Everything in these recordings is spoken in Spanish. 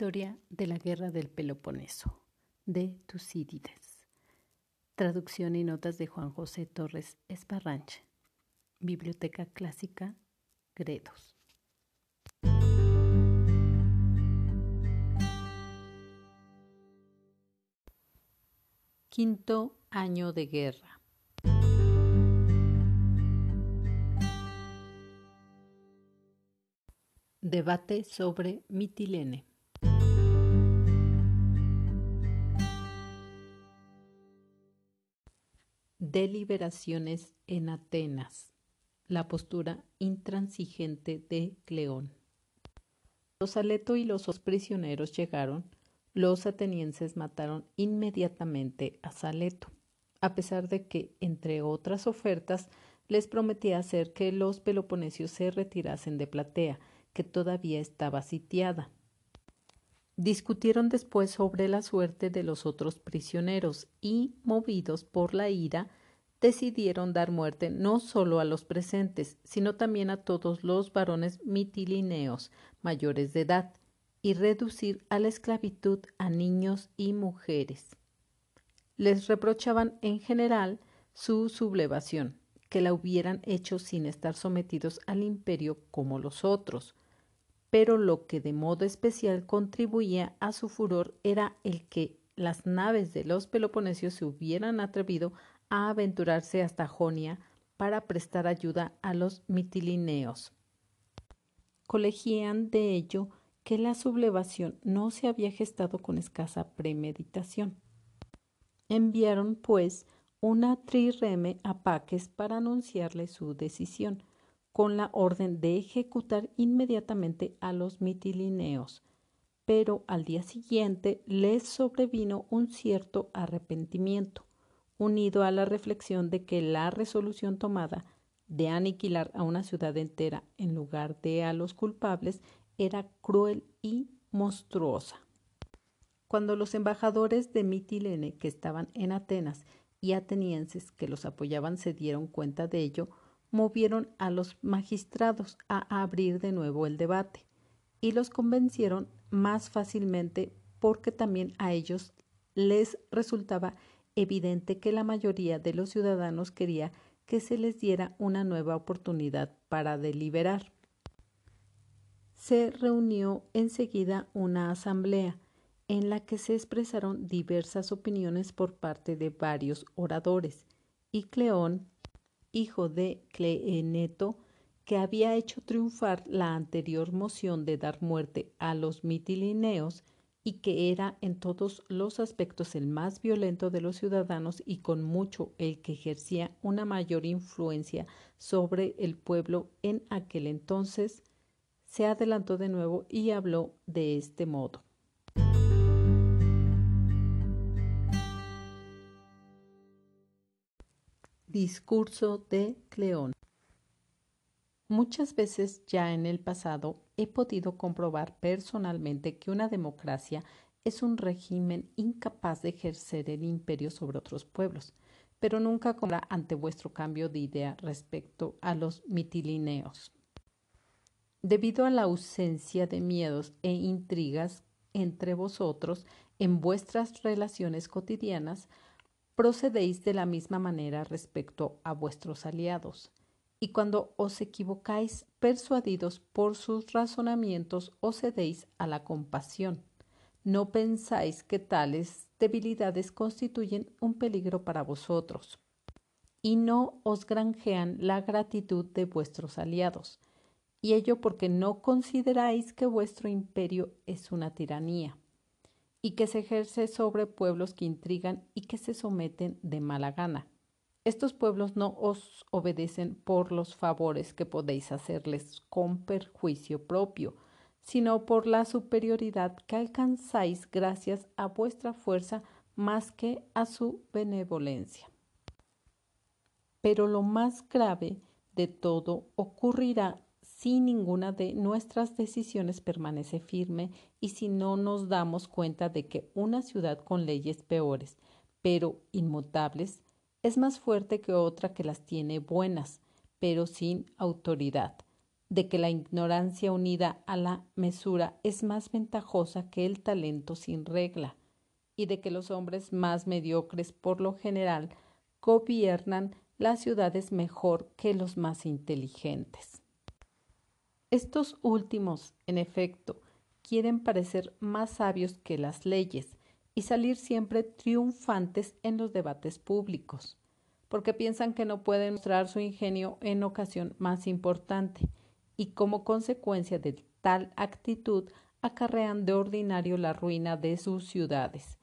Historia de la Guerra del Peloponeso, de Tucídides. Traducción y notas de Juan José Torres Esparranche. Biblioteca Clásica, Gredos. Quinto año de guerra. Debate sobre Mitilene. Deliberaciones en Atenas. La postura intransigente de Cleón. Los Aleto y los prisioneros llegaron, los atenienses mataron inmediatamente a Saleto, a pesar de que, entre otras ofertas, les prometía hacer que los peloponesios se retirasen de Platea, que todavía estaba sitiada. Discutieron después sobre la suerte de los otros prisioneros y, movidos por la ira, decidieron dar muerte no solo a los presentes, sino también a todos los varones mitilineos mayores de edad, y reducir a la esclavitud a niños y mujeres. Les reprochaban en general su sublevación, que la hubieran hecho sin estar sometidos al imperio como los otros, pero lo que de modo especial contribuía a su furor era el que las naves de los peloponesios se hubieran atrevido a aventurarse hasta Jonia para prestar ayuda a los mitilineos. Colegían de ello que la sublevación no se había gestado con escasa premeditación. Enviaron, pues, una trireme a Paques para anunciarle su decisión, con la orden de ejecutar inmediatamente a los mitilineos, pero al día siguiente les sobrevino un cierto arrepentimiento, unido a la reflexión de que la resolución tomada de aniquilar a una ciudad entera en lugar de a los culpables era cruel y monstruosa. Cuando los embajadores de Mitilene que estaban en Atenas y atenienses que los apoyaban se dieron cuenta de ello, movieron a los magistrados a abrir de nuevo el debate y los convencieron más fácilmente porque también a ellos les resultaba evidente que la mayoría de los ciudadanos quería que se les diera una nueva oportunidad para deliberar. Se reunió enseguida una asamblea en la que se expresaron diversas opiniones por parte de varios oradores, y Cleón hijo de Cleeneto, que había hecho triunfar la anterior moción de dar muerte a los mitilineos y que era en todos los aspectos el más violento de los ciudadanos y con mucho el que ejercía una mayor influencia sobre el pueblo en aquel entonces, se adelantó de nuevo y habló de este modo. Discurso de Cleón. Muchas veces ya en el pasado he podido comprobar personalmente que una democracia es un régimen incapaz de ejercer el imperio sobre otros pueblos, pero nunca como ante vuestro cambio de idea respecto a los mitilineos. Debido a la ausencia de miedos e intrigas entre vosotros en vuestras relaciones cotidianas, procedéis de la misma manera respecto a vuestros aliados. Y cuando os equivocáis persuadidos por sus razonamientos, os cedéis a la compasión. No pensáis que tales debilidades constituyen un peligro para vosotros, y no os granjean la gratitud de vuestros aliados, y ello porque no consideráis que vuestro imperio es una tiranía y que se ejerce sobre pueblos que intrigan y que se someten de mala gana. Estos pueblos no os obedecen por los favores que podéis hacerles con perjuicio propio, sino por la superioridad que alcanzáis gracias a vuestra fuerza más que a su benevolencia. Pero lo más grave de todo ocurrirá si ninguna de nuestras decisiones permanece firme y si no nos damos cuenta de que una ciudad con leyes peores, pero inmutables, es más fuerte que otra que las tiene buenas, pero sin autoridad, de que la ignorancia unida a la mesura es más ventajosa que el talento sin regla, y de que los hombres más mediocres por lo general gobiernan las ciudades mejor que los más inteligentes. Estos últimos, en efecto, quieren parecer más sabios que las leyes y salir siempre triunfantes en los debates públicos, porque piensan que no pueden mostrar su ingenio en ocasión más importante, y como consecuencia de tal actitud acarrean de ordinario la ruina de sus ciudades,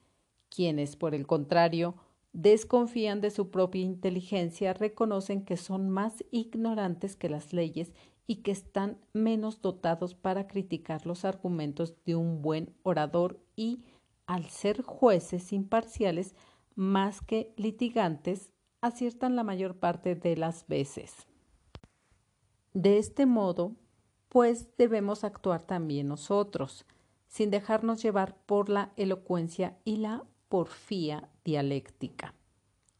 quienes, por el contrario, desconfían de su propia inteligencia, reconocen que son más ignorantes que las leyes y que están menos dotados para criticar los argumentos de un buen orador y, al ser jueces imparciales más que litigantes, aciertan la mayor parte de las veces. De este modo, pues debemos actuar también nosotros, sin dejarnos llevar por la elocuencia y la porfía dialéctica,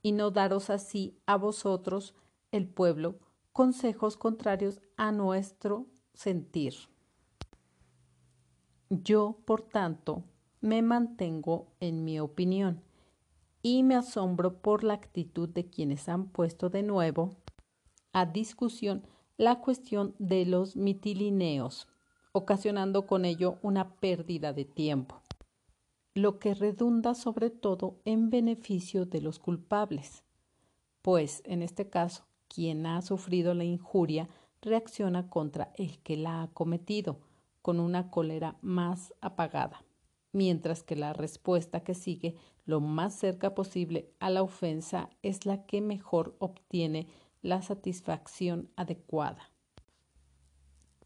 y no daros así a vosotros, el pueblo, consejos contrarios a nuestro sentir. Yo, por tanto, me mantengo en mi opinión y me asombro por la actitud de quienes han puesto de nuevo a discusión la cuestión de los mitilineos, ocasionando con ello una pérdida de tiempo, lo que redunda sobre todo en beneficio de los culpables, pues en este caso quien ha sufrido la injuria reacciona contra el que la ha cometido con una cólera más apagada, mientras que la respuesta que sigue lo más cerca posible a la ofensa es la que mejor obtiene la satisfacción adecuada.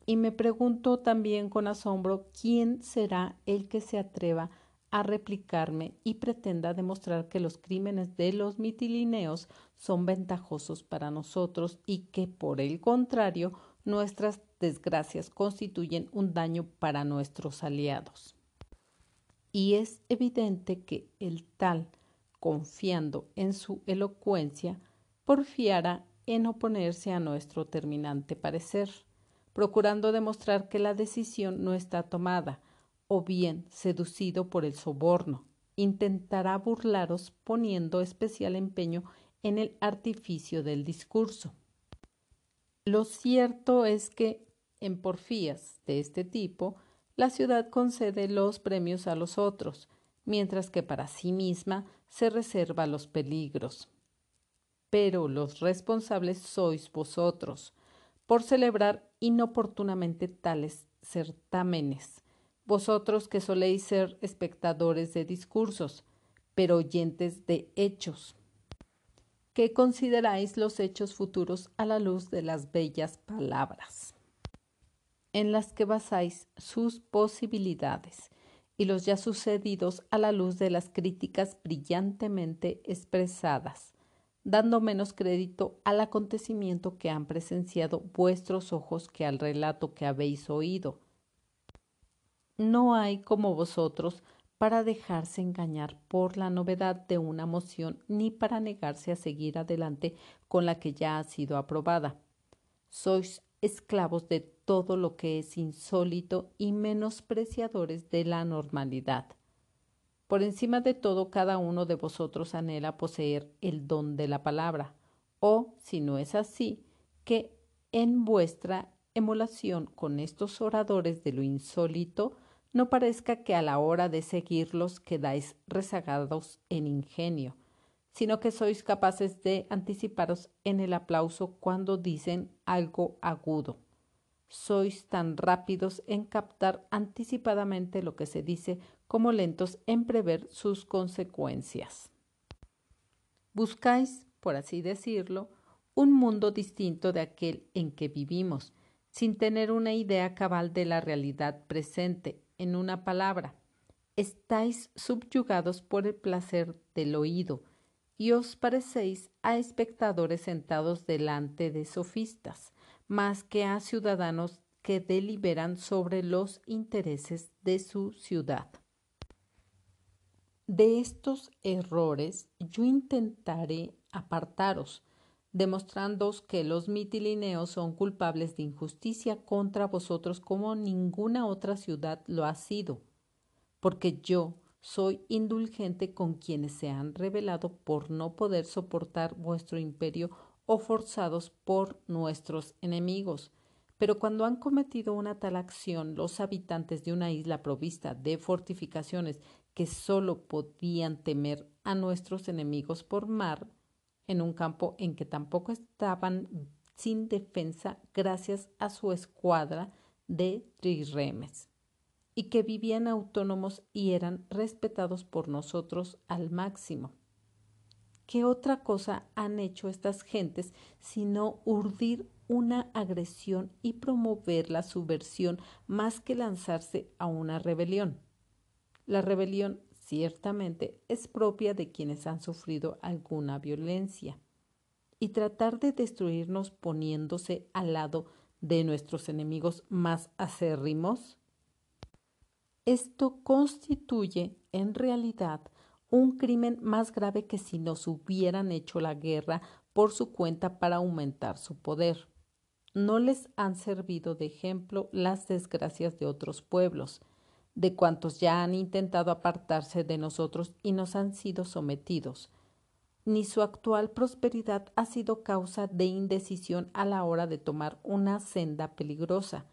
Y me pregunto también con asombro quién será el que se atreva a replicarme y pretenda demostrar que los crímenes de los mitilineos son ventajosos para nosotros y que, por el contrario, nuestras desgracias constituyen un daño para nuestros aliados. Y es evidente que el tal, confiando en su elocuencia, porfiara en oponerse a nuestro terminante parecer, procurando demostrar que la decisión no está tomada, o bien, seducido por el soborno, intentará burlaros poniendo especial empeño en el artificio del discurso. Lo cierto es que en porfías de este tipo, la ciudad concede los premios a los otros, mientras que para sí misma se reserva los peligros. Pero los responsables sois vosotros, por celebrar inoportunamente tales certámenes, vosotros que soléis ser espectadores de discursos, pero oyentes de hechos, que consideráis los hechos futuros a la luz de las bellas palabras, en las que basáis sus posibilidades, y los ya sucedidos a la luz de las críticas brillantemente expresadas, dando menos crédito al acontecimiento que han presenciado vuestros ojos que al relato que habéis oído, no hay como vosotros para dejarse engañar por la novedad de una moción ni para negarse a seguir adelante con la que ya ha sido aprobada. Sois esclavos de todo lo que es insólito y menospreciadores de la normalidad. Por encima de todo, cada uno de vosotros anhela poseer el don de la palabra, o, si no es así, que en vuestra emulación con estos oradores de lo insólito, no parezca que a la hora de seguirlos quedáis rezagados en ingenio, sino que sois capaces de anticiparos en el aplauso cuando dicen algo agudo. Sois tan rápidos en captar anticipadamente lo que se dice como lentos en prever sus consecuencias. Buscáis, por así decirlo, un mundo distinto de aquel en que vivimos, sin tener una idea cabal de la realidad presente en una palabra, estáis subyugados por el placer del oído y os parecéis a espectadores sentados delante de sofistas, más que a ciudadanos que deliberan sobre los intereses de su ciudad. De estos errores yo intentaré apartaros, demostrándoos que los mitilineos son culpables de injusticia contra vosotros como ninguna otra ciudad lo ha sido, porque yo soy indulgente con quienes se han rebelado por no poder soportar vuestro imperio o forzados por nuestros enemigos. Pero cuando han cometido una tal acción los habitantes de una isla provista de fortificaciones que sólo podían temer a nuestros enemigos por mar, en un campo en que tampoco estaban sin defensa gracias a su escuadra de trirremes, y que vivían autónomos y eran respetados por nosotros al máximo. ¿Qué otra cosa han hecho estas gentes sino urdir una agresión y promover la subversión más que lanzarse a una rebelión? La rebelión ciertamente es propia de quienes han sufrido alguna violencia. Y tratar de destruirnos poniéndose al lado de nuestros enemigos más acérrimos. Esto constituye, en realidad, un crimen más grave que si nos hubieran hecho la guerra por su cuenta para aumentar su poder. No les han servido de ejemplo las desgracias de otros pueblos, de cuantos ya han intentado apartarse de nosotros y nos han sido sometidos. Ni su actual prosperidad ha sido causa de indecisión a la hora de tomar una senda peligrosa.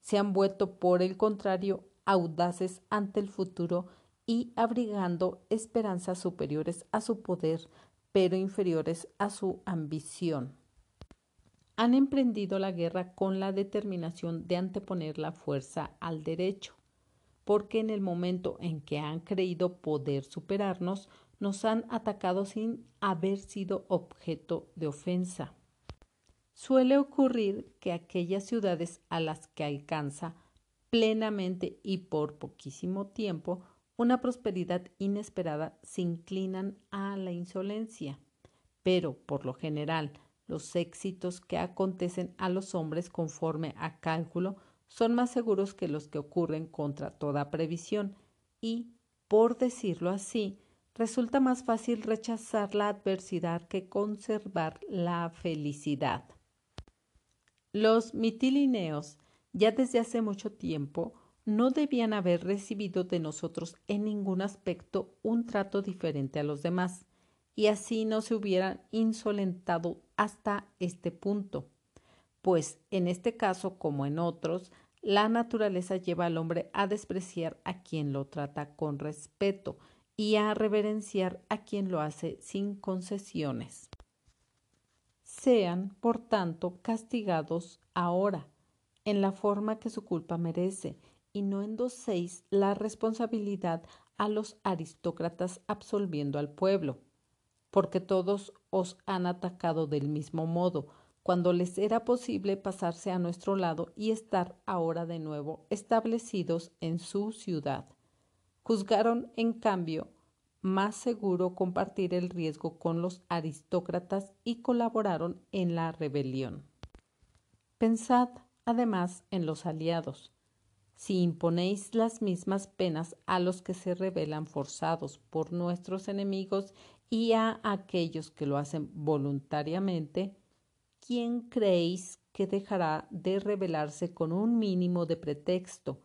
Se han vuelto, por el contrario, audaces ante el futuro y abrigando esperanzas superiores a su poder, pero inferiores a su ambición. Han emprendido la guerra con la determinación de anteponer la fuerza al derecho porque en el momento en que han creído poder superarnos, nos han atacado sin haber sido objeto de ofensa. Suele ocurrir que aquellas ciudades a las que alcanza plenamente y por poquísimo tiempo una prosperidad inesperada se inclinan a la insolencia, pero por lo general los éxitos que acontecen a los hombres conforme a cálculo son más seguros que los que ocurren contra toda previsión y, por decirlo así, resulta más fácil rechazar la adversidad que conservar la felicidad. Los mitilineos, ya desde hace mucho tiempo, no debían haber recibido de nosotros en ningún aspecto un trato diferente a los demás, y así no se hubieran insolentado hasta este punto pues en este caso, como en otros, la naturaleza lleva al hombre a despreciar a quien lo trata con respeto y a reverenciar a quien lo hace sin concesiones. Sean, por tanto, castigados ahora, en la forma que su culpa merece, y no endocéis la responsabilidad a los aristócratas absolviendo al pueblo, porque todos os han atacado del mismo modo, cuando les era posible pasarse a nuestro lado y estar ahora de nuevo establecidos en su ciudad. Juzgaron, en cambio, más seguro compartir el riesgo con los aristócratas y colaboraron en la rebelión. Pensad, además, en los aliados. Si imponéis las mismas penas a los que se rebelan forzados por nuestros enemigos y a aquellos que lo hacen voluntariamente, ¿quién creéis que dejará de rebelarse con un mínimo de pretexto,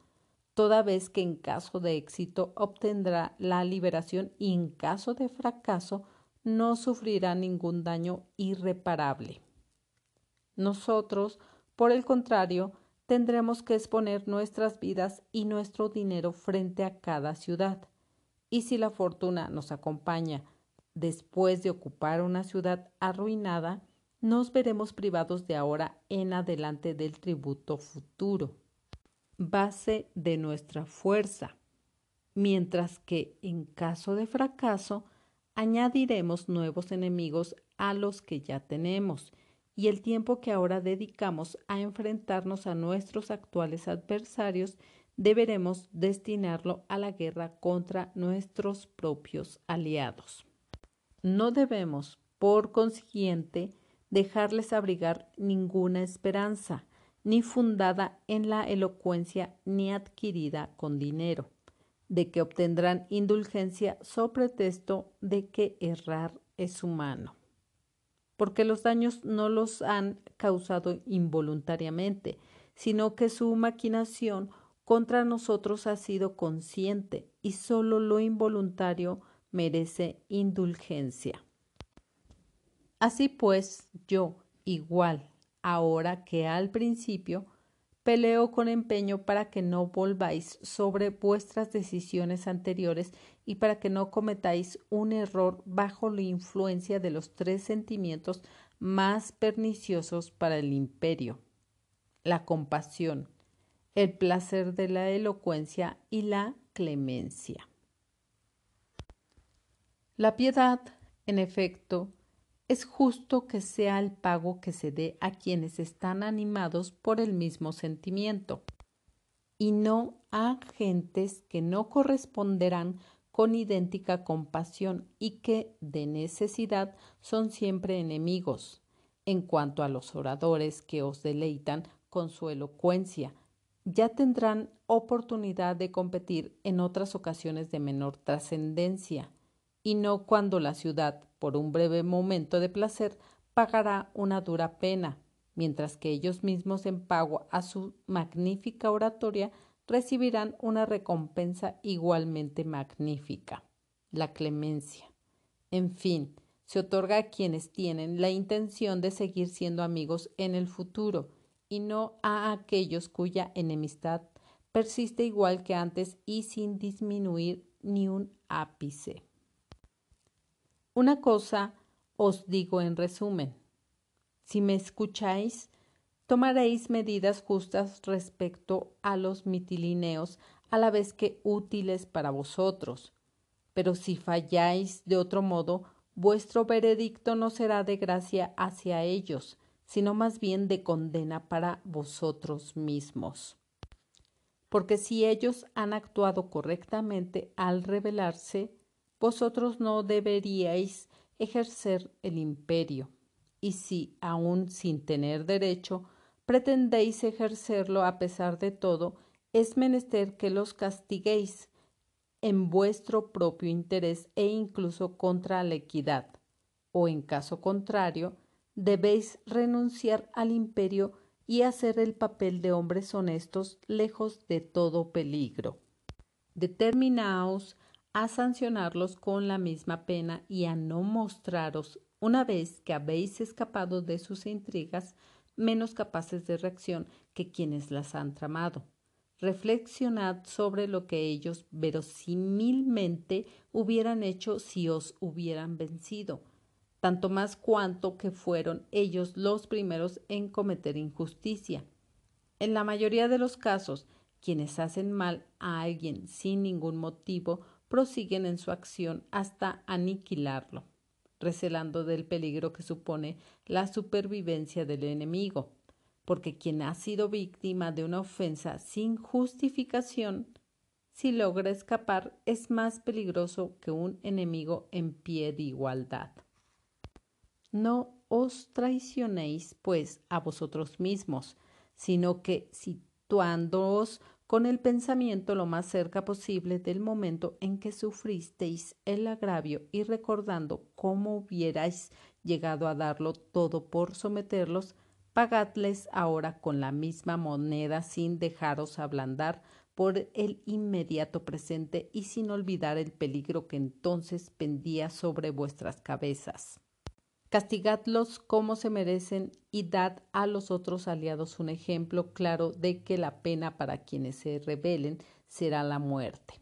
toda vez que en caso de éxito obtendrá la liberación y en caso de fracaso no sufrirá ningún daño irreparable? Nosotros, por el contrario, tendremos que exponer nuestras vidas y nuestro dinero frente a cada ciudad. Y si la fortuna nos acompaña después de ocupar una ciudad arruinada, nos veremos privados de ahora en adelante del tributo futuro, base de nuestra fuerza, mientras que en caso de fracaso añadiremos nuevos enemigos a los que ya tenemos, y el tiempo que ahora dedicamos a enfrentarnos a nuestros actuales adversarios deberemos destinarlo a la guerra contra nuestros propios aliados. No debemos, por consiguiente, dejarles abrigar ninguna esperanza, ni fundada en la elocuencia ni adquirida con dinero, de que obtendrán indulgencia so pretexto de que errar es humano. Porque los daños no los han causado involuntariamente, sino que su maquinación contra nosotros ha sido consciente y solo lo involuntario merece indulgencia. Así pues, yo, igual, ahora que al principio, peleo con empeño para que no volváis sobre vuestras decisiones anteriores y para que no cometáis un error bajo la influencia de los tres sentimientos más perniciosos para el imperio la compasión, el placer de la elocuencia y la clemencia. La piedad, en efecto, es justo que sea el pago que se dé a quienes están animados por el mismo sentimiento, y no a gentes que no corresponderán con idéntica compasión y que, de necesidad, son siempre enemigos. En cuanto a los oradores que os deleitan con su elocuencia, ya tendrán oportunidad de competir en otras ocasiones de menor trascendencia, y no cuando la ciudad, por un breve momento de placer, pagará una dura pena, mientras que ellos mismos en pago a su magnífica oratoria recibirán una recompensa igualmente magnífica, la clemencia. En fin, se otorga a quienes tienen la intención de seguir siendo amigos en el futuro, y no a aquellos cuya enemistad persiste igual que antes y sin disminuir ni un ápice. Una cosa os digo en resumen. Si me escucháis, tomaréis medidas justas respecto a los mitilineos, a la vez que útiles para vosotros. Pero si falláis de otro modo, vuestro veredicto no será de gracia hacia ellos, sino más bien de condena para vosotros mismos. Porque si ellos han actuado correctamente al rebelarse, vosotros no deberíais ejercer el imperio. Y si, aun sin tener derecho, pretendéis ejercerlo a pesar de todo, es menester que los castiguéis en vuestro propio interés e incluso contra la equidad, o en caso contrario, debéis renunciar al imperio y hacer el papel de hombres honestos lejos de todo peligro. Determinaos a sancionarlos con la misma pena y a no mostraros, una vez que habéis escapado de sus intrigas, menos capaces de reacción que quienes las han tramado. Reflexionad sobre lo que ellos verosímilmente hubieran hecho si os hubieran vencido tanto más cuanto que fueron ellos los primeros en cometer injusticia. En la mayoría de los casos, quienes hacen mal a alguien sin ningún motivo prosiguen en su acción hasta aniquilarlo, recelando del peligro que supone la supervivencia del enemigo, porque quien ha sido víctima de una ofensa sin justificación, si logra escapar, es más peligroso que un enemigo en pie de igualdad. No os traicionéis, pues, a vosotros mismos, sino que situándoos con el pensamiento lo más cerca posible del momento en que sufristeis el agravio y recordando cómo hubierais llegado a darlo todo por someterlos, pagadles ahora con la misma moneda sin dejaros ablandar por el inmediato presente y sin olvidar el peligro que entonces pendía sobre vuestras cabezas. Castigadlos como se merecen y dad a los otros aliados un ejemplo claro de que la pena para quienes se rebelen será la muerte.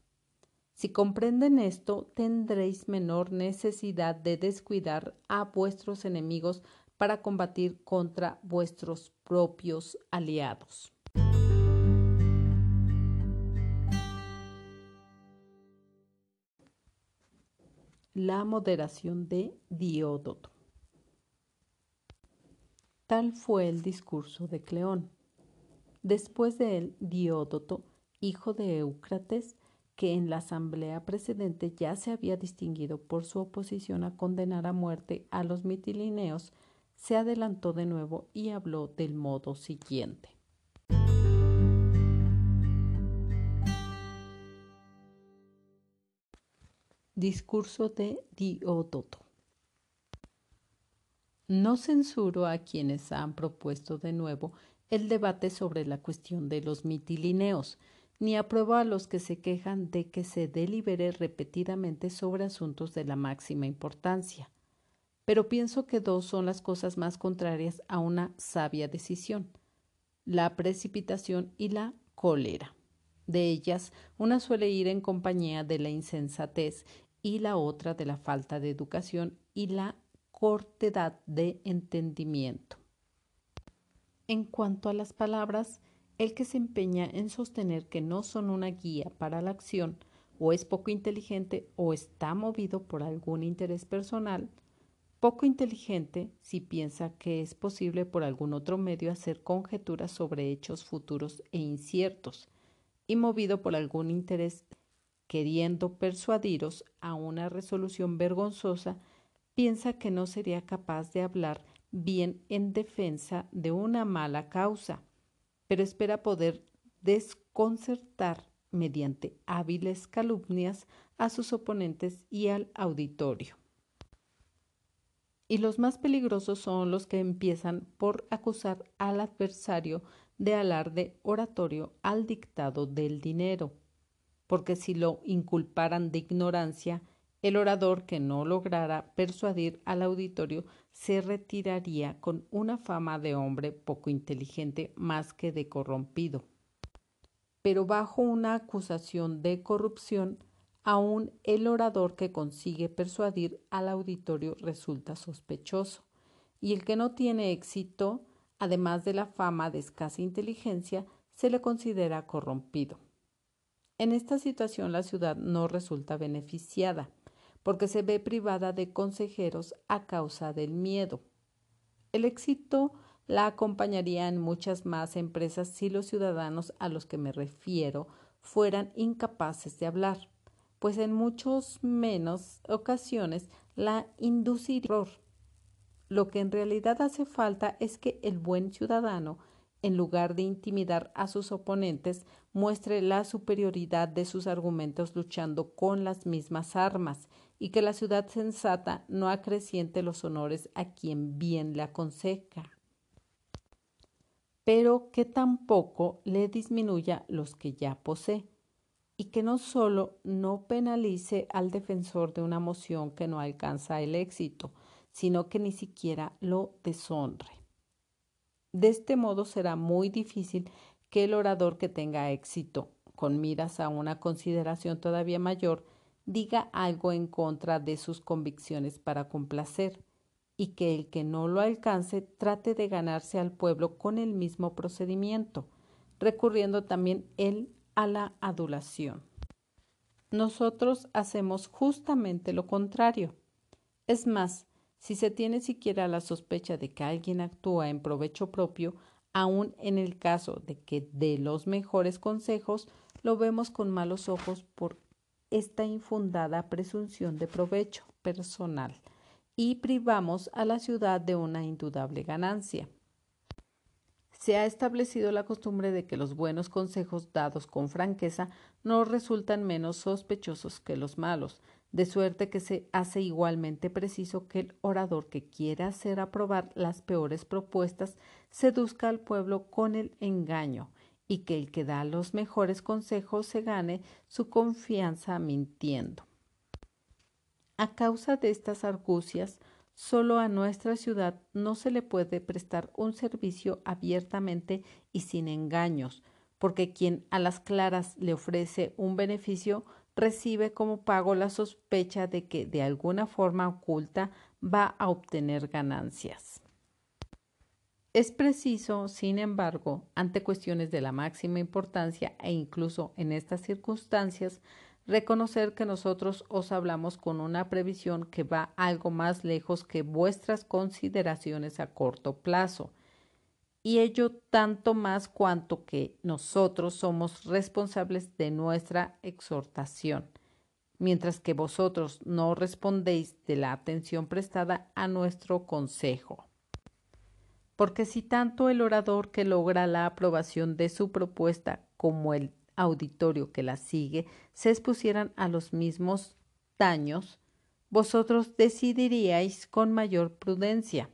Si comprenden esto, tendréis menor necesidad de descuidar a vuestros enemigos para combatir contra vuestros propios aliados. La moderación de Diódoto. Tal fue el discurso de Cleón. Después de él, Diódoto, hijo de Éucrates, que en la asamblea precedente ya se había distinguido por su oposición a condenar a muerte a los mitilineos, se adelantó de nuevo y habló del modo siguiente. Discurso de Diódoto. No censuro a quienes han propuesto de nuevo el debate sobre la cuestión de los mitilineos, ni apruebo a los que se quejan de que se delibere repetidamente sobre asuntos de la máxima importancia. Pero pienso que dos son las cosas más contrarias a una sabia decisión, la precipitación y la cólera. De ellas, una suele ir en compañía de la insensatez y la otra de la falta de educación y la cortedad de entendimiento. En cuanto a las palabras, el que se empeña en sostener que no son una guía para la acción, o es poco inteligente o está movido por algún interés personal, poco inteligente si piensa que es posible por algún otro medio hacer conjeturas sobre hechos futuros e inciertos, y movido por algún interés queriendo persuadiros a una resolución vergonzosa, piensa que no sería capaz de hablar bien en defensa de una mala causa, pero espera poder desconcertar mediante hábiles calumnias a sus oponentes y al auditorio. Y los más peligrosos son los que empiezan por acusar al adversario de alarde oratorio al dictado del dinero, porque si lo inculparan de ignorancia, el orador que no lograra persuadir al auditorio se retiraría con una fama de hombre poco inteligente más que de corrompido. Pero bajo una acusación de corrupción, aun el orador que consigue persuadir al auditorio resulta sospechoso, y el que no tiene éxito además de la fama de escasa inteligencia, se le considera corrompido. En esta situación la ciudad no resulta beneficiada, porque se ve privada de consejeros a causa del miedo. El éxito la acompañaría en muchas más empresas si los ciudadanos a los que me refiero fueran incapaces de hablar, pues en muchas menos ocasiones la induciría lo que en realidad hace falta es que el buen ciudadano, en lugar de intimidar a sus oponentes, muestre la superioridad de sus argumentos luchando con las mismas armas, y que la ciudad sensata no acreciente los honores a quien bien le aconseja, pero que tampoco le disminuya los que ya posee, y que no solo no penalice al defensor de una moción que no alcanza el éxito, sino que ni siquiera lo deshonre. De este modo será muy difícil que el orador que tenga éxito, con miras a una consideración todavía mayor, diga algo en contra de sus convicciones para complacer, y que el que no lo alcance trate de ganarse al pueblo con el mismo procedimiento, recurriendo también él a la adulación. Nosotros hacemos justamente lo contrario. Es más, si se tiene siquiera la sospecha de que alguien actúa en provecho propio, aun en el caso de que dé los mejores consejos, lo vemos con malos ojos por esta infundada presunción de provecho personal y privamos a la ciudad de una indudable ganancia. Se ha establecido la costumbre de que los buenos consejos dados con franqueza no resultan menos sospechosos que los malos, de suerte que se hace igualmente preciso que el orador que quiera hacer aprobar las peores propuestas seduzca al pueblo con el engaño y que el que da los mejores consejos se gane su confianza mintiendo. A causa de estas argucias, solo a nuestra ciudad no se le puede prestar un servicio abiertamente y sin engaños, porque quien a las claras le ofrece un beneficio recibe como pago la sospecha de que de alguna forma oculta va a obtener ganancias. Es preciso, sin embargo, ante cuestiones de la máxima importancia e incluso en estas circunstancias, reconocer que nosotros os hablamos con una previsión que va algo más lejos que vuestras consideraciones a corto plazo, y ello tanto más cuanto que nosotros somos responsables de nuestra exhortación, mientras que vosotros no respondéis de la atención prestada a nuestro consejo. Porque si tanto el orador que logra la aprobación de su propuesta como el auditorio que la sigue se expusieran a los mismos daños, vosotros decidiríais con mayor prudencia.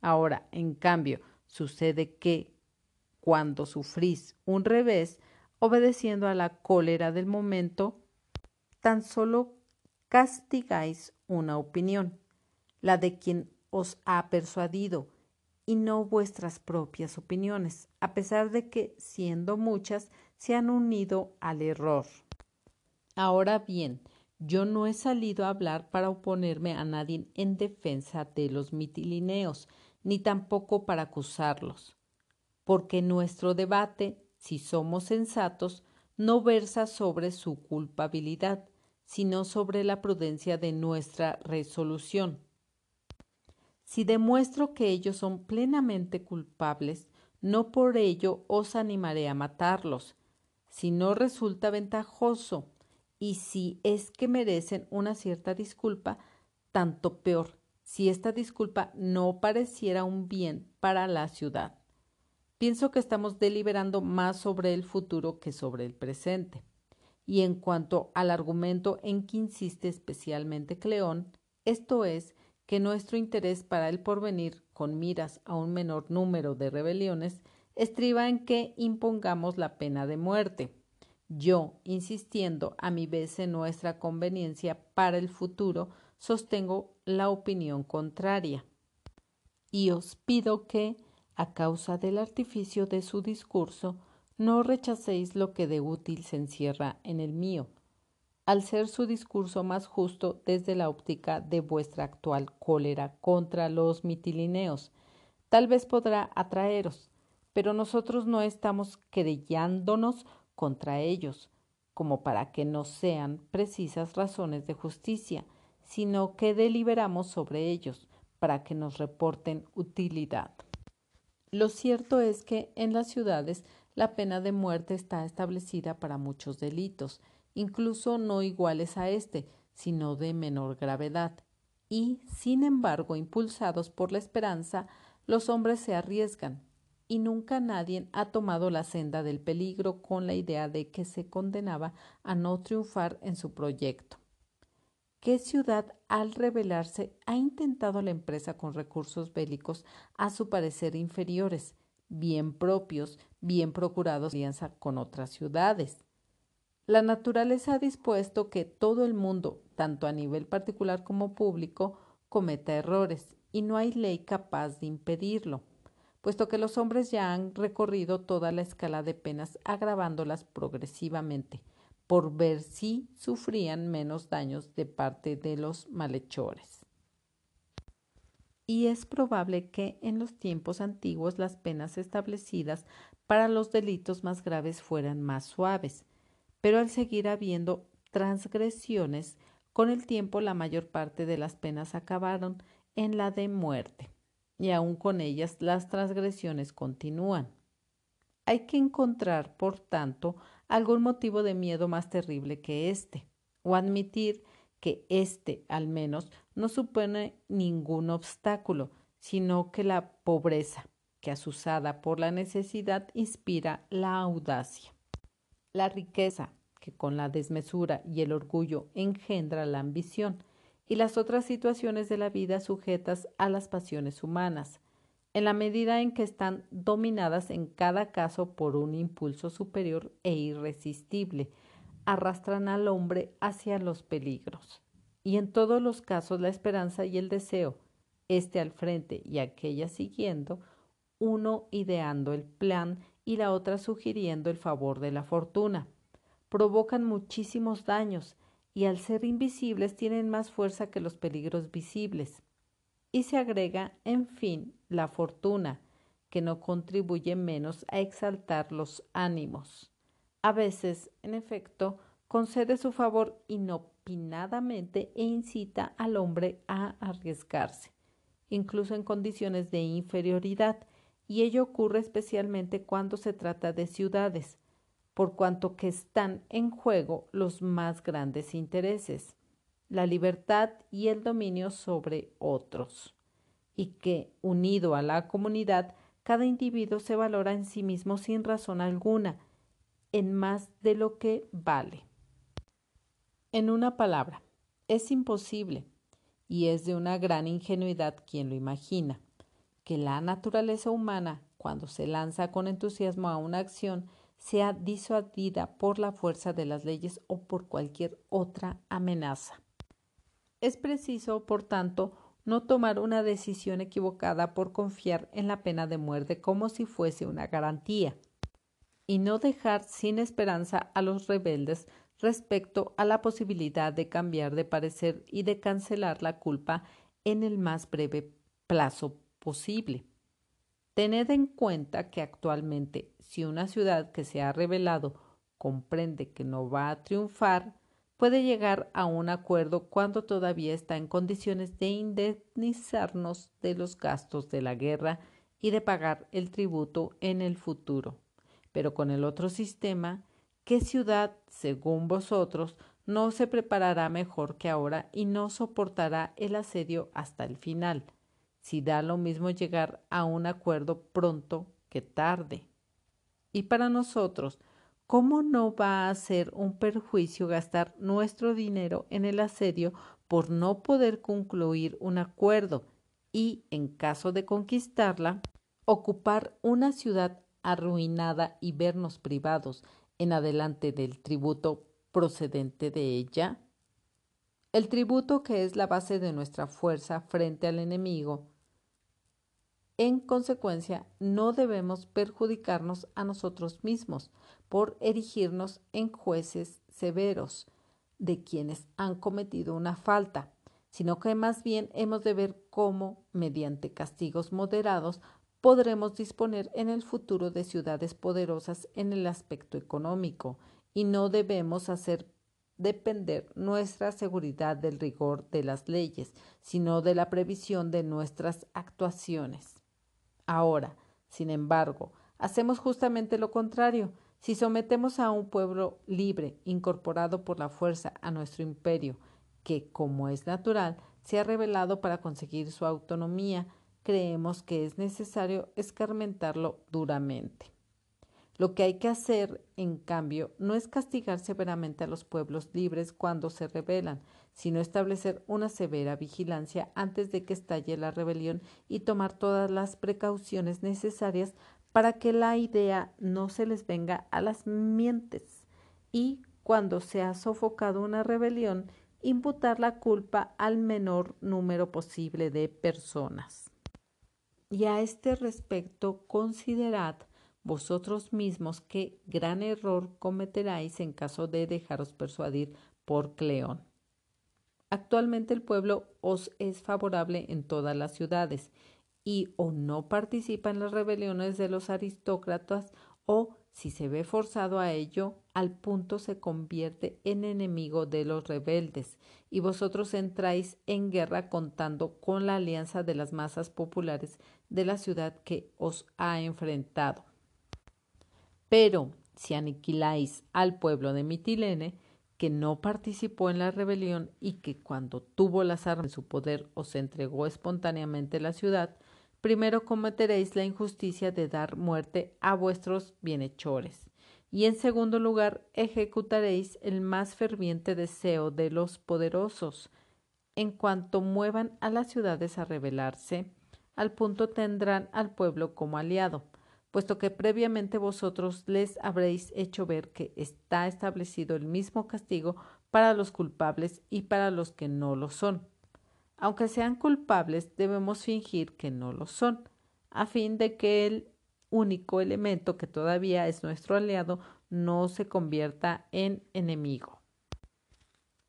Ahora, en cambio, sucede que cuando sufrís un revés, obedeciendo a la cólera del momento, tan solo castigáis una opinión, la de quien os ha persuadido, y no vuestras propias opiniones, a pesar de que, siendo muchas, se han unido al error. Ahora bien, yo no he salido a hablar para oponerme a nadie en defensa de los mitilineos, ni tampoco para acusarlos, porque nuestro debate, si somos sensatos, no versa sobre su culpabilidad, sino sobre la prudencia de nuestra resolución. Si demuestro que ellos son plenamente culpables, no por ello os animaré a matarlos. Si no resulta ventajoso, y si es que merecen una cierta disculpa, tanto peor, si esta disculpa no pareciera un bien para la ciudad. Pienso que estamos deliberando más sobre el futuro que sobre el presente. Y en cuanto al argumento en que insiste especialmente Cleón, esto es, que nuestro interés para el porvenir, con miras a un menor número de rebeliones, estriba en que impongamos la pena de muerte. Yo, insistiendo a mi vez en nuestra conveniencia para el futuro, sostengo la opinión contraria. Y os pido que, a causa del artificio de su discurso, no rechacéis lo que de útil se encierra en el mío, al ser su discurso más justo desde la óptica de vuestra actual cólera contra los mitilineos. Tal vez podrá atraeros, pero nosotros no estamos querellándonos contra ellos, como para que no sean precisas razones de justicia, sino que deliberamos sobre ellos, para que nos reporten utilidad. Lo cierto es que en las ciudades la pena de muerte está establecida para muchos delitos, incluso no iguales a este, sino de menor gravedad. Y, sin embargo, impulsados por la esperanza, los hombres se arriesgan, y nunca nadie ha tomado la senda del peligro con la idea de que se condenaba a no triunfar en su proyecto. ¿Qué ciudad, al rebelarse, ha intentado la empresa con recursos bélicos a su parecer inferiores, bien propios, bien procurados alianza con otras ciudades? La naturaleza ha dispuesto que todo el mundo, tanto a nivel particular como público, cometa errores, y no hay ley capaz de impedirlo, puesto que los hombres ya han recorrido toda la escala de penas agravándolas progresivamente, por ver si sufrían menos daños de parte de los malhechores. Y es probable que en los tiempos antiguos las penas establecidas para los delitos más graves fueran más suaves, pero al seguir habiendo transgresiones, con el tiempo la mayor parte de las penas acabaron en la de muerte, y aun con ellas las transgresiones continúan. Hay que encontrar, por tanto, algún motivo de miedo más terrible que éste, o admitir que éste, al menos, no supone ningún obstáculo, sino que la pobreza, que asusada por la necesidad, inspira la audacia. La riqueza, que con la desmesura y el orgullo engendra la ambición, y las otras situaciones de la vida sujetas a las pasiones humanas, en la medida en que están dominadas en cada caso por un impulso superior e irresistible, arrastran al hombre hacia los peligros. Y en todos los casos la esperanza y el deseo, este al frente y aquella siguiendo, uno ideando el plan y la otra sugiriendo el favor de la fortuna. Provocan muchísimos daños y al ser invisibles tienen más fuerza que los peligros visibles. Y se agrega, en fin, la fortuna, que no contribuye menos a exaltar los ánimos. A veces, en efecto, concede su favor inopinadamente e incita al hombre a arriesgarse, incluso en condiciones de inferioridad, y ello ocurre especialmente cuando se trata de ciudades, por cuanto que están en juego los más grandes intereses, la libertad y el dominio sobre otros, y que, unido a la comunidad, cada individuo se valora en sí mismo sin razón alguna, en más de lo que vale. En una palabra, es imposible, y es de una gran ingenuidad quien lo imagina, que la naturaleza humana, cuando se lanza con entusiasmo a una acción, sea disuadida por la fuerza de las leyes o por cualquier otra amenaza. Es preciso, por tanto, no tomar una decisión equivocada por confiar en la pena de muerte como si fuese una garantía, y no dejar sin esperanza a los rebeldes respecto a la posibilidad de cambiar de parecer y de cancelar la culpa en el más breve plazo posible. Tened en cuenta que actualmente, si una ciudad que se ha revelado comprende que no va a triunfar, puede llegar a un acuerdo cuando todavía está en condiciones de indemnizarnos de los gastos de la guerra y de pagar el tributo en el futuro. Pero con el otro sistema, ¿qué ciudad, según vosotros, no se preparará mejor que ahora y no soportará el asedio hasta el final? Si da lo mismo llegar a un acuerdo pronto que tarde. Y para nosotros, ¿cómo no va a ser un perjuicio gastar nuestro dinero en el asedio por no poder concluir un acuerdo y, en caso de conquistarla, ocupar una ciudad arruinada y vernos privados en adelante del tributo procedente de ella? El tributo que es la base de nuestra fuerza frente al enemigo en consecuencia, no debemos perjudicarnos a nosotros mismos por erigirnos en jueces severos de quienes han cometido una falta, sino que más bien hemos de ver cómo, mediante castigos moderados, podremos disponer en el futuro de ciudades poderosas en el aspecto económico, y no debemos hacer depender nuestra seguridad del rigor de las leyes, sino de la previsión de nuestras actuaciones. Ahora, sin embargo, hacemos justamente lo contrario. Si sometemos a un pueblo libre, incorporado por la fuerza a nuestro imperio, que, como es natural, se ha revelado para conseguir su autonomía, creemos que es necesario escarmentarlo duramente. Lo que hay que hacer, en cambio, no es castigar severamente a los pueblos libres cuando se rebelan, sino establecer una severa vigilancia antes de que estalle la rebelión y tomar todas las precauciones necesarias para que la idea no se les venga a las mientes y, cuando se ha sofocado una rebelión, imputar la culpa al menor número posible de personas. Y a este respecto considerad vosotros mismos qué gran error cometeráis en caso de dejaros persuadir por Cleón. Actualmente el pueblo os es favorable en todas las ciudades y o no participa en las rebeliones de los aristócratas o si se ve forzado a ello, al punto se convierte en enemigo de los rebeldes, y vosotros entráis en guerra contando con la alianza de las masas populares de la ciudad que os ha enfrentado. Pero si aniquiláis al pueblo de Mitilene, que no participó en la rebelión y que cuando tuvo las armas en su poder os entregó espontáneamente la ciudad, primero cometeréis la injusticia de dar muerte a vuestros bienhechores, y en segundo lugar ejecutaréis el más ferviente deseo de los poderosos. En cuanto muevan a las ciudades a rebelarse, al punto tendrán al pueblo como aliado, puesto que previamente vosotros les habréis hecho ver que está establecido el mismo castigo para los culpables y para los que no lo son. Aunque sean culpables, debemos fingir que no lo son, a fin de que el único elemento que todavía es nuestro aliado no se convierta en enemigo.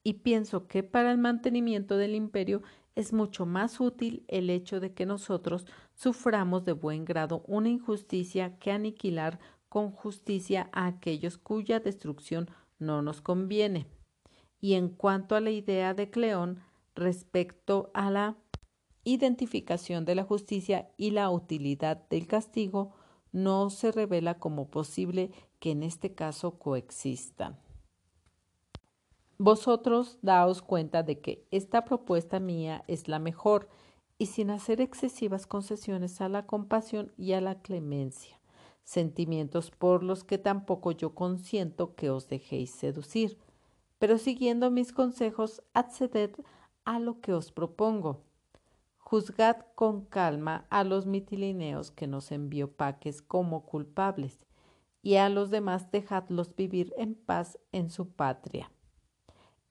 Y pienso que para el mantenimiento del imperio es mucho más útil el hecho de que nosotros suframos de buen grado una injusticia que aniquilar con justicia a aquellos cuya destrucción no nos conviene. Y en cuanto a la idea de Cleón respecto a la identificación de la justicia y la utilidad del castigo, no se revela como posible que en este caso coexistan. Vosotros daos cuenta de que esta propuesta mía es la mejor y sin hacer excesivas concesiones a la compasión y a la clemencia, sentimientos por los que tampoco yo consiento que os dejéis seducir, pero siguiendo mis consejos acceded a lo que os propongo. juzgad con calma a los mitilineos que nos envió Paques como culpables, y a los demás dejadlos vivir en paz en su patria.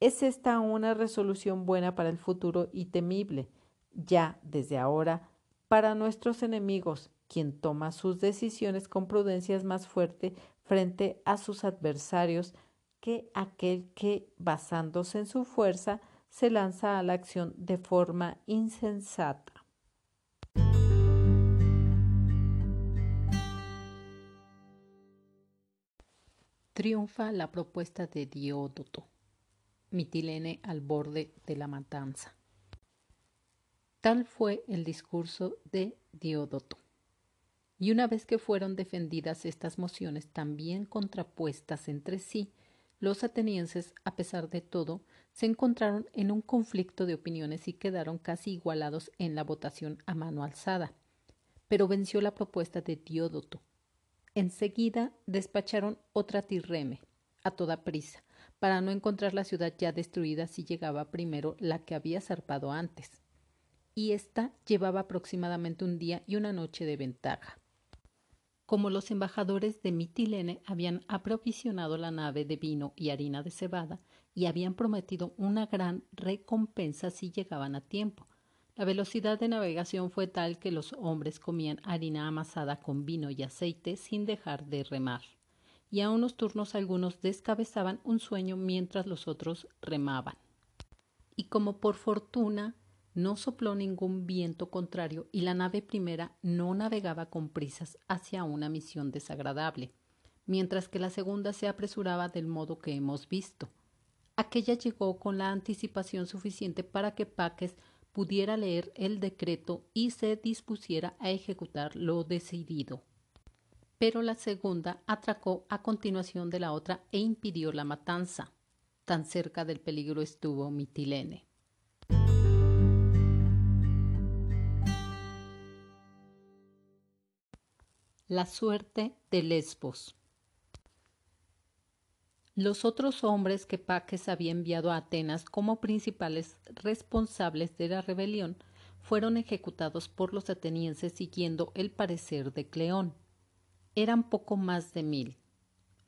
Es esta una resolución buena para el futuro y temible, ya desde ahora, para nuestros enemigos, quien toma sus decisiones con prudencia es más fuerte frente a sus adversarios que aquel que, basándose en su fuerza, se lanza a la acción de forma insensata. Triunfa la propuesta de Diódoto. Mitilene al borde de la matanza. Tal fue el discurso de Diódoto. Y una vez que fueron defendidas estas mociones también contrapuestas entre sí, los atenienses, a pesar de todo, se encontraron en un conflicto de opiniones y quedaron casi igualados en la votación a mano alzada. Pero venció la propuesta de Diódoto. Enseguida despacharon otra tirreme, a toda prisa, para no encontrar la ciudad ya destruida si llegaba primero la que había zarpado antes. Y ésta llevaba aproximadamente un día y una noche de ventaja. Como los embajadores de Mitilene habían aprovisionado la nave de vino y harina de cebada, y habían prometido una gran recompensa si llegaban a tiempo. La velocidad de navegación fue tal que los hombres comían harina amasada con vino y aceite sin dejar de remar, y a unos turnos algunos descabezaban un sueño mientras los otros remaban. Y como por fortuna no sopló ningún viento contrario y la nave primera no navegaba con prisas hacia una misión desagradable, mientras que la segunda se apresuraba del modo que hemos visto, aquella llegó con la anticipación suficiente para que Paques pudiera leer el decreto y se dispusiera a ejecutar lo decidido. Pero la segunda atracó a continuación de la otra e impidió la matanza. Tan cerca del peligro estuvo Mitilene. La suerte de Lesbos. Los otros hombres que Paques había enviado a Atenas como principales responsables de la rebelión fueron ejecutados por los atenienses siguiendo el parecer de Cleón. Eran poco más de mil.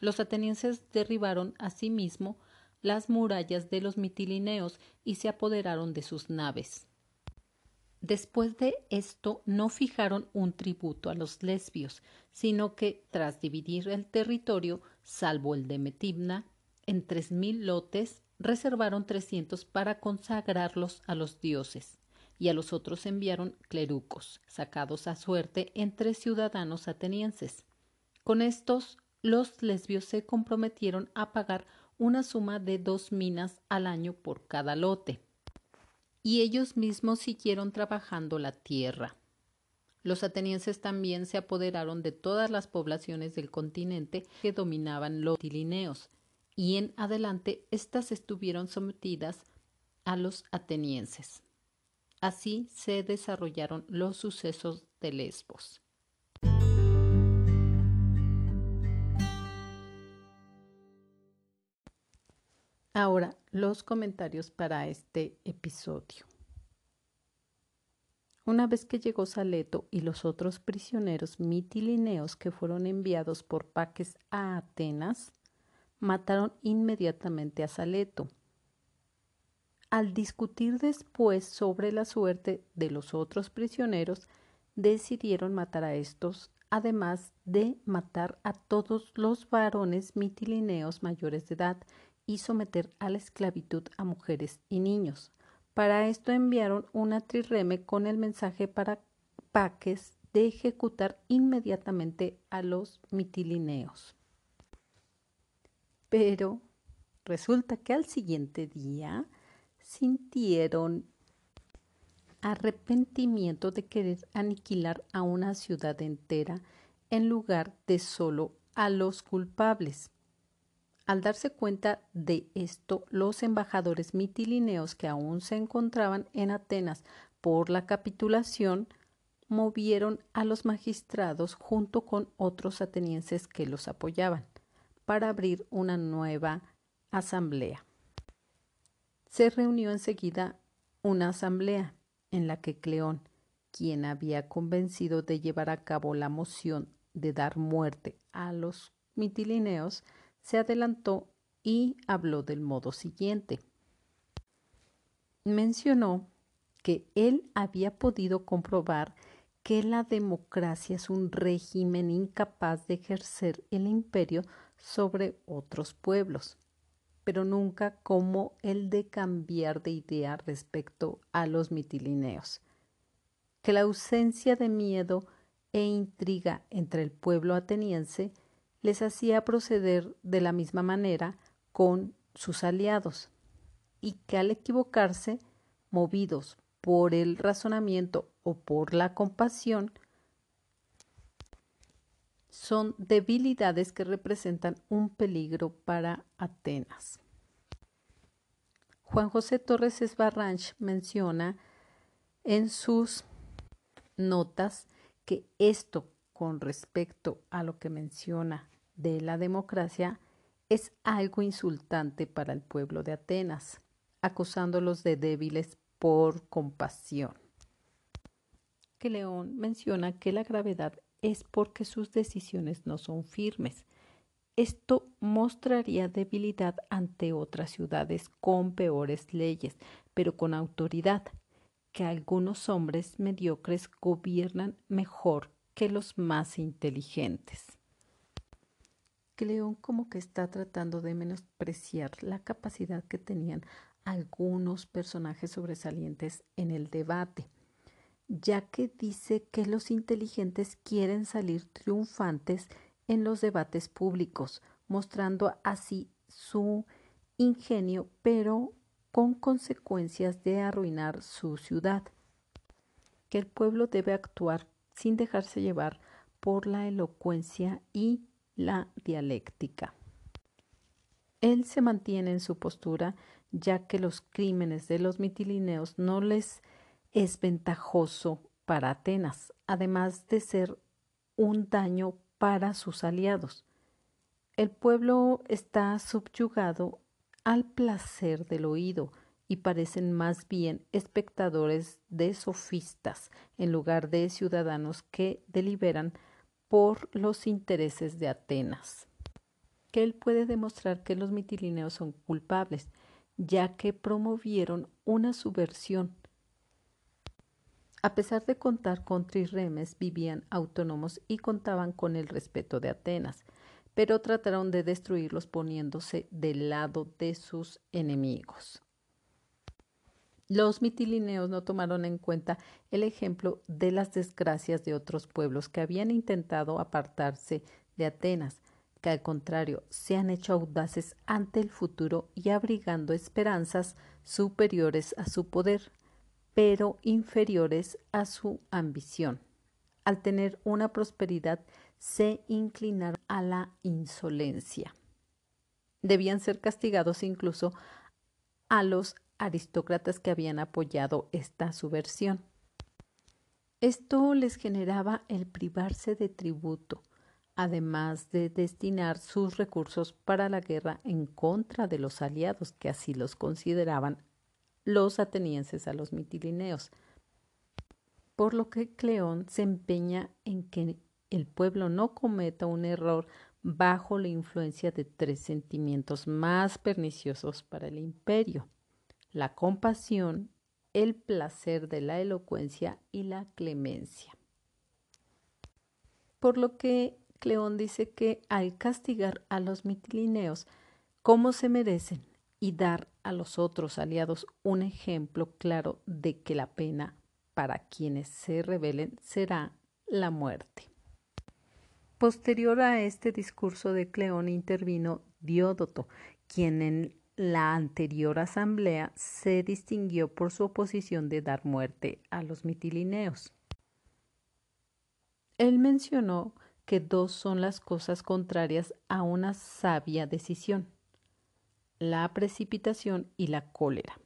Los atenienses derribaron asimismo las murallas de los mitilineos y se apoderaron de sus naves. Después de esto no fijaron un tributo a los lesbios, sino que, tras dividir el territorio, salvo el de Metibna, en tres mil lotes, reservaron trescientos para consagrarlos a los dioses, y a los otros enviaron clerucos, sacados a suerte entre ciudadanos atenienses. Con estos, los lesbios se comprometieron a pagar una suma de dos minas al año por cada lote y ellos mismos siguieron trabajando la tierra. Los atenienses también se apoderaron de todas las poblaciones del continente que dominaban los tilineos, y en adelante éstas estuvieron sometidas a los atenienses. Así se desarrollaron los sucesos de Lesbos. Ahora, los comentarios para este episodio. Una vez que llegó Saleto y los otros prisioneros mitilineos que fueron enviados por Paques a Atenas, mataron inmediatamente a Saleto. Al discutir después sobre la suerte de los otros prisioneros, decidieron matar a estos, además de matar a todos los varones mitilineos mayores de edad y someter a la esclavitud a mujeres y niños. Para esto enviaron una trireme con el mensaje para Paques de ejecutar inmediatamente a los mitilineos. Pero resulta que al siguiente día sintieron arrepentimiento de querer aniquilar a una ciudad entera en lugar de solo a los culpables. Al darse cuenta de esto, los embajadores mitilineos que aún se encontraban en Atenas por la capitulación, movieron a los magistrados junto con otros atenienses que los apoyaban para abrir una nueva asamblea. Se reunió enseguida una asamblea en la que Cleón, quien había convencido de llevar a cabo la moción de dar muerte a los mitilineos, se adelantó y habló del modo siguiente. Mencionó que él había podido comprobar que la democracia es un régimen incapaz de ejercer el imperio sobre otros pueblos, pero nunca como el de cambiar de idea respecto a los mitilineos, que la ausencia de miedo e intriga entre el pueblo ateniense les hacía proceder de la misma manera con sus aliados, y que al equivocarse, movidos por el razonamiento o por la compasión, son debilidades que representan un peligro para Atenas. Juan José Torres Esbarranch menciona en sus notas que esto con respecto a lo que menciona de la democracia es algo insultante para el pueblo de Atenas, acusándolos de débiles por compasión. Que León menciona que la gravedad es porque sus decisiones no son firmes. Esto mostraría debilidad ante otras ciudades con peores leyes, pero con autoridad, que algunos hombres mediocres gobiernan mejor que los más inteligentes. Cleón como que está tratando de menospreciar la capacidad que tenían algunos personajes sobresalientes en el debate, ya que dice que los inteligentes quieren salir triunfantes en los debates públicos, mostrando así su ingenio, pero con consecuencias de arruinar su ciudad. Que el pueblo debe actuar sin dejarse llevar por la elocuencia y la dialéctica. Él se mantiene en su postura ya que los crímenes de los mitilineos no les es ventajoso para Atenas, además de ser un daño para sus aliados. El pueblo está subyugado al placer del oído y parecen más bien espectadores de sofistas en lugar de ciudadanos que deliberan por los intereses de Atenas. Que él puede demostrar que los mitilineos son culpables, ya que promovieron una subversión. A pesar de contar con trirremes, vivían autónomos y contaban con el respeto de Atenas, pero trataron de destruirlos poniéndose del lado de sus enemigos. Los mitilineos no tomaron en cuenta el ejemplo de las desgracias de otros pueblos que habían intentado apartarse de Atenas, que al contrario se han hecho audaces ante el futuro y abrigando esperanzas superiores a su poder, pero inferiores a su ambición. Al tener una prosperidad, se inclinaron a la insolencia. Debían ser castigados incluso a los aristócratas que habían apoyado esta subversión. Esto les generaba el privarse de tributo, además de destinar sus recursos para la guerra en contra de los aliados que así los consideraban los atenienses a los mitilineos. Por lo que Cleón se empeña en que el pueblo no cometa un error bajo la influencia de tres sentimientos más perniciosos para el imperio la compasión, el placer de la elocuencia y la clemencia. Por lo que Cleón dice que al castigar a los mitilineos como se merecen y dar a los otros aliados un ejemplo claro de que la pena para quienes se rebelen será la muerte. Posterior a este discurso de Cleón intervino Diódoto, quien en la anterior asamblea se distinguió por su oposición de dar muerte a los mitilineos. Él mencionó que dos son las cosas contrarias a una sabia decisión, la precipitación y la cólera.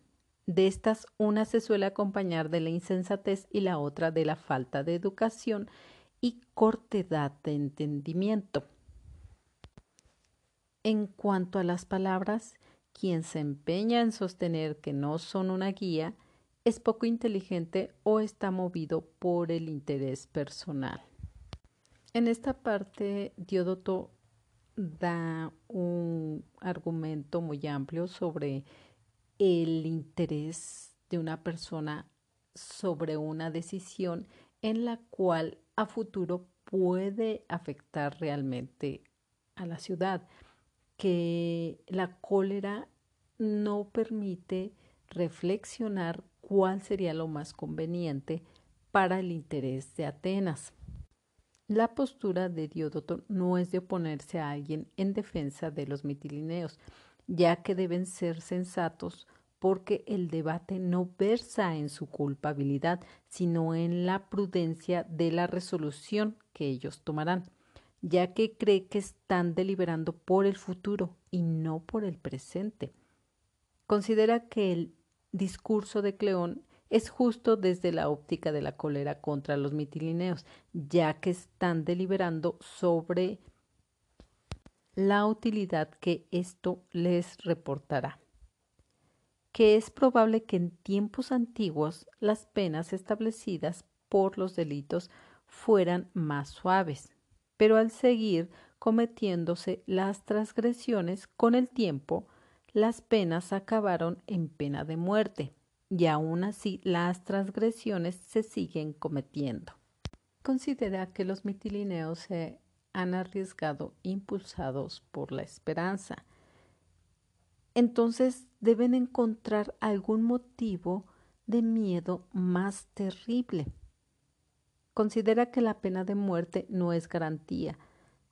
De estas, una se suele acompañar de la insensatez y la otra de la falta de educación y cortedad de entendimiento. En cuanto a las palabras, quien se empeña en sostener que no son una guía es poco inteligente o está movido por el interés personal. En esta parte, Diódoto da un argumento muy amplio sobre el interés de una persona sobre una decisión en la cual a futuro puede afectar realmente a la ciudad, que la cólera no permite reflexionar cuál sería lo más conveniente para el interés de Atenas. La postura de Diódoto no es de oponerse a alguien en defensa de los mitilineos, ya que deben ser sensatos porque el debate no versa en su culpabilidad, sino en la prudencia de la resolución que ellos tomarán, ya que cree que están deliberando por el futuro y no por el presente. Considera que el discurso de Cleón es justo desde la óptica de la cólera contra los mitilineos, ya que están deliberando sobre la utilidad que esto les reportará que es probable que en tiempos antiguos las penas establecidas por los delitos fueran más suaves, pero al seguir cometiéndose las transgresiones con el tiempo, las penas acabaron en pena de muerte, y aún así las transgresiones se siguen cometiendo. Considera que los mitilineos se han arriesgado impulsados por la esperanza, entonces deben encontrar algún motivo de miedo más terrible. Considera que la pena de muerte no es garantía,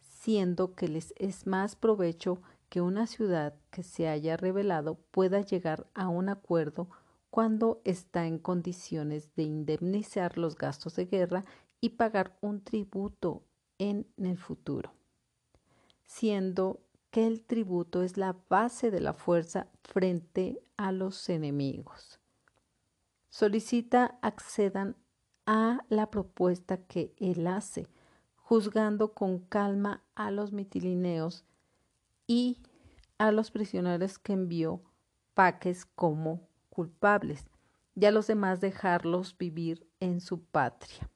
siendo que les es más provecho que una ciudad que se haya revelado pueda llegar a un acuerdo cuando está en condiciones de indemnizar los gastos de guerra y pagar un tributo en el futuro, siendo que el tributo es la base de la fuerza frente a los enemigos. Solicita accedan a la propuesta que él hace, juzgando con calma a los mitilineos y a los prisioneros que envió Paques como culpables, y a los demás dejarlos vivir en su patria.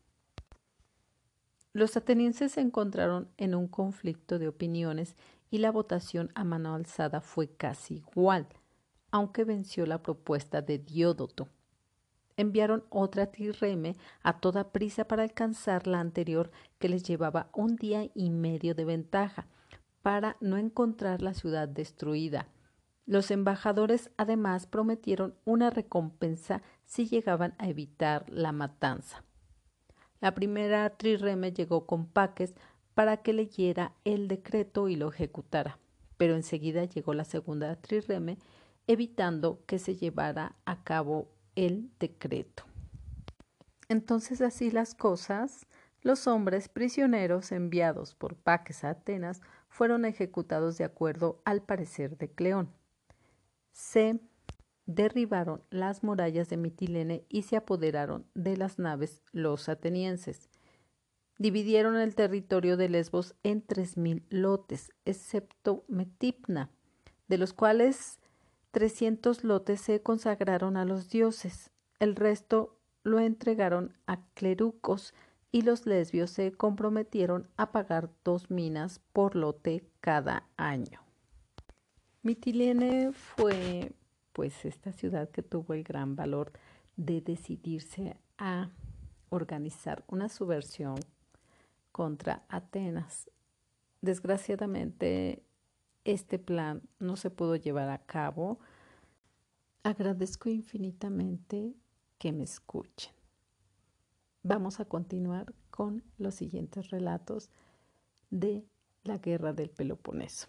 Los atenienses se encontraron en un conflicto de opiniones y la votación a mano alzada fue casi igual, aunque venció la propuesta de Diódoto. Enviaron otra tirreme a toda prisa para alcanzar la anterior que les llevaba un día y medio de ventaja, para no encontrar la ciudad destruida. Los embajadores además prometieron una recompensa si llegaban a evitar la matanza. La primera trireme llegó con paques para que leyera el decreto y lo ejecutara, pero enseguida llegó la segunda trireme, evitando que se llevara a cabo el decreto. Entonces así las cosas, los hombres prisioneros enviados por Paques a Atenas fueron ejecutados de acuerdo al parecer de Cleón. Se derribaron las murallas de Mitilene y se apoderaron de las naves los atenienses dividieron el territorio de Lesbos en tres mil lotes, excepto Metipna, de los cuales trescientos lotes se consagraron a los dioses. El resto lo entregaron a clerucos y los lesbios se comprometieron a pagar dos minas por lote cada año. Mitilene fue pues esta ciudad que tuvo el gran valor de decidirse a organizar una subversión contra Atenas. Desgraciadamente, este plan no se pudo llevar a cabo. Agradezco infinitamente que me escuchen. Vamos a continuar con los siguientes relatos de la guerra del Peloponeso.